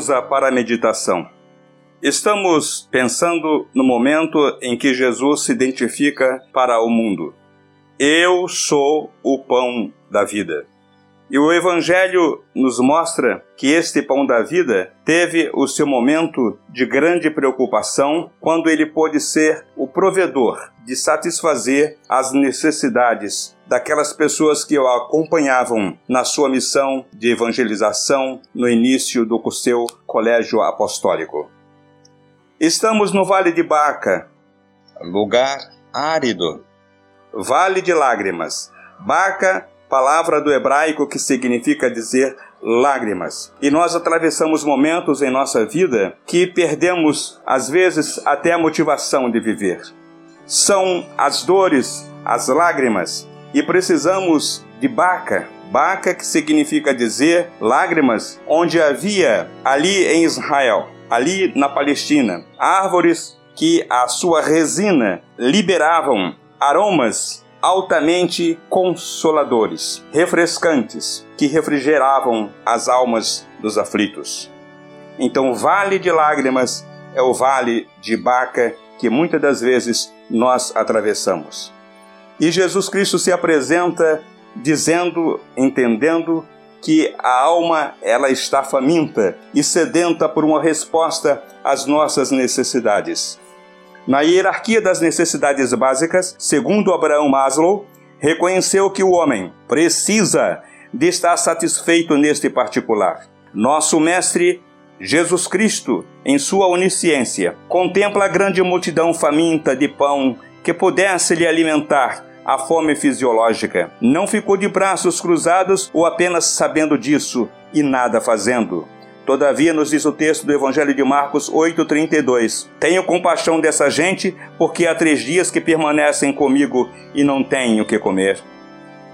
Pausa para a meditação. Estamos pensando no momento em que Jesus se identifica para o mundo. Eu sou o pão da vida. E o Evangelho nos mostra que este pão da vida teve o seu momento de grande preocupação quando ele pôde ser o provedor de satisfazer as necessidades daquelas pessoas que o acompanhavam na sua missão de evangelização no início do seu colégio apostólico. Estamos no Vale de Baca, lugar árido, Vale de Lágrimas. Baca palavra do hebraico que significa dizer lágrimas. E nós atravessamos momentos em nossa vida que perdemos, às vezes, até a motivação de viver. São as dores, as lágrimas, e precisamos de baca. Baca que significa dizer lágrimas, onde havia ali em Israel, ali na Palestina, árvores que a sua resina liberavam aromas altamente consoladores, refrescantes, que refrigeravam as almas dos aflitos. Então, vale de lágrimas é o vale de Baca que muitas das vezes nós atravessamos. E Jesus Cristo se apresenta dizendo, entendendo que a alma ela está faminta e sedenta por uma resposta às nossas necessidades. Na hierarquia das necessidades básicas, segundo Abraão Maslow, reconheceu que o homem precisa de estar satisfeito neste particular. Nosso mestre Jesus Cristo, em sua onisciência, contempla a grande multidão faminta de pão que pudesse lhe alimentar a fome fisiológica. Não ficou de braços cruzados ou apenas sabendo disso e nada fazendo. Todavia, nos diz o texto do Evangelho de Marcos 8,32: Tenho compaixão dessa gente, porque há três dias que permanecem comigo e não tenho o que comer.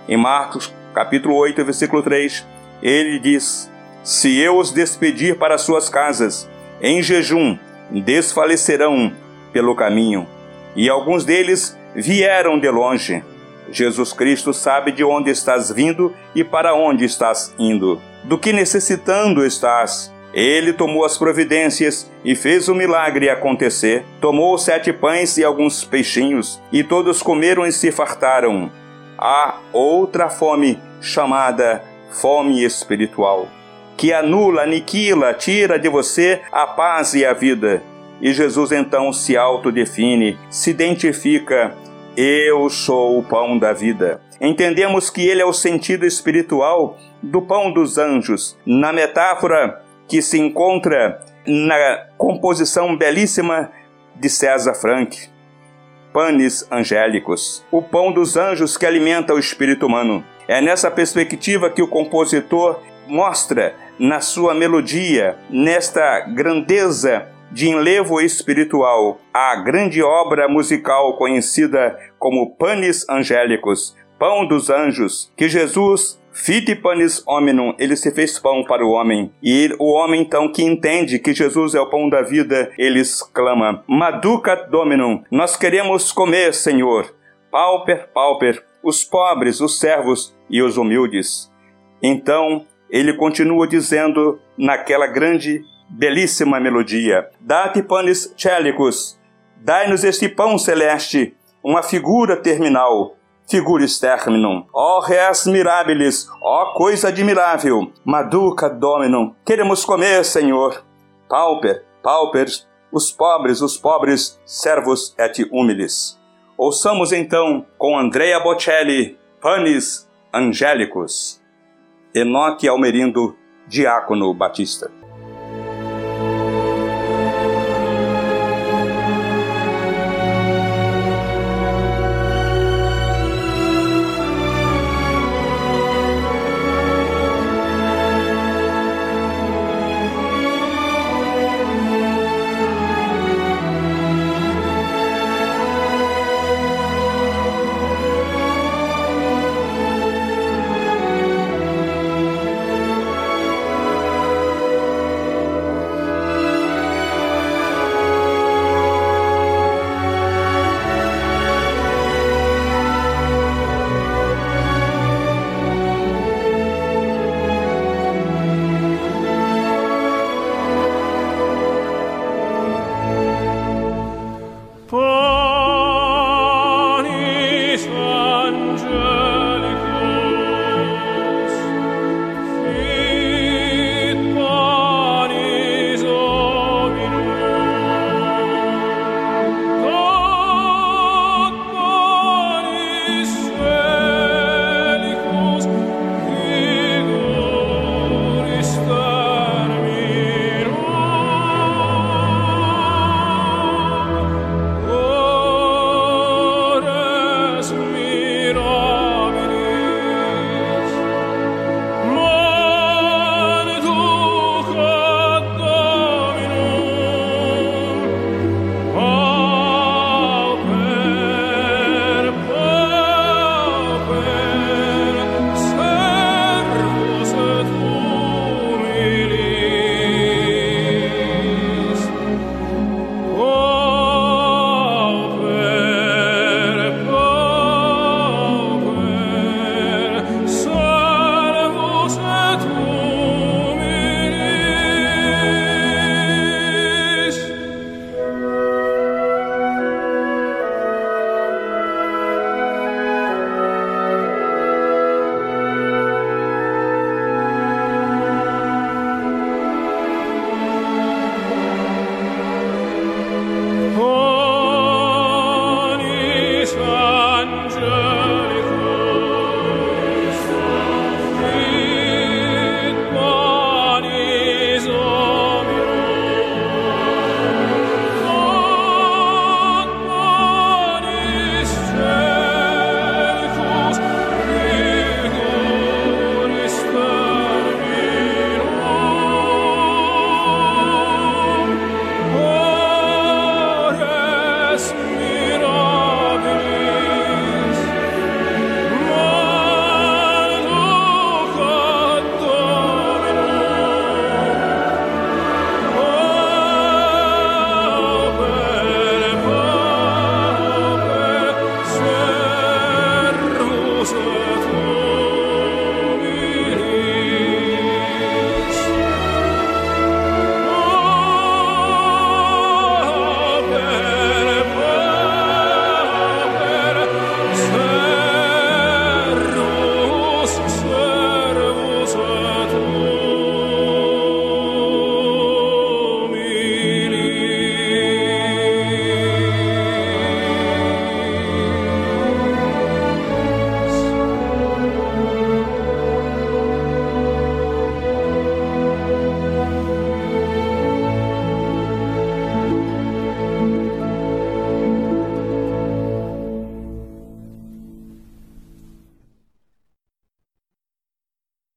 Em Marcos, capítulo 8, versículo 3, ele diz: Se eu os despedir para suas casas, em jejum, desfalecerão pelo caminho. E alguns deles vieram de longe. Jesus Cristo sabe de onde estás vindo e para onde estás indo. Do que necessitando estás? Ele tomou as providências e fez o milagre acontecer. Tomou sete pães e alguns peixinhos, e todos comeram e se fartaram. Há outra fome chamada fome espiritual, que anula, aniquila, tira de você a paz e a vida. E Jesus então se autodefine, se identifica eu sou o pão da vida. Entendemos que ele é o sentido espiritual do pão dos anjos, na metáfora que se encontra na composição belíssima de César Frank. Panes angélicos, o pão dos anjos que alimenta o espírito humano. É nessa perspectiva que o compositor mostra na sua melodia, nesta grandeza de enlevo espiritual a grande obra musical conhecida como Panis Angélicos, Pão dos Anjos, que Jesus Fite panis hominum, ele se fez pão para o homem. E o homem, então, que entende que Jesus é o pão da vida, ele exclama: Maducat dominum, nós queremos comer, Senhor. Pauper, pauper, os pobres, os servos e os humildes. Então, ele continua dizendo naquela grande belíssima melodia. Date panis celicus, dai-nos este pão celeste, uma figura terminal, figuris terminum. Ó res mirabilis, ó coisa admirável, maduca dominum, queremos comer, Senhor. Pauper, paupers, os pobres, os pobres, servos et humilis. Ouçamos então com Andrea Bocelli, Panis Angélicos. Enoque Almerindo, Diácono Batista.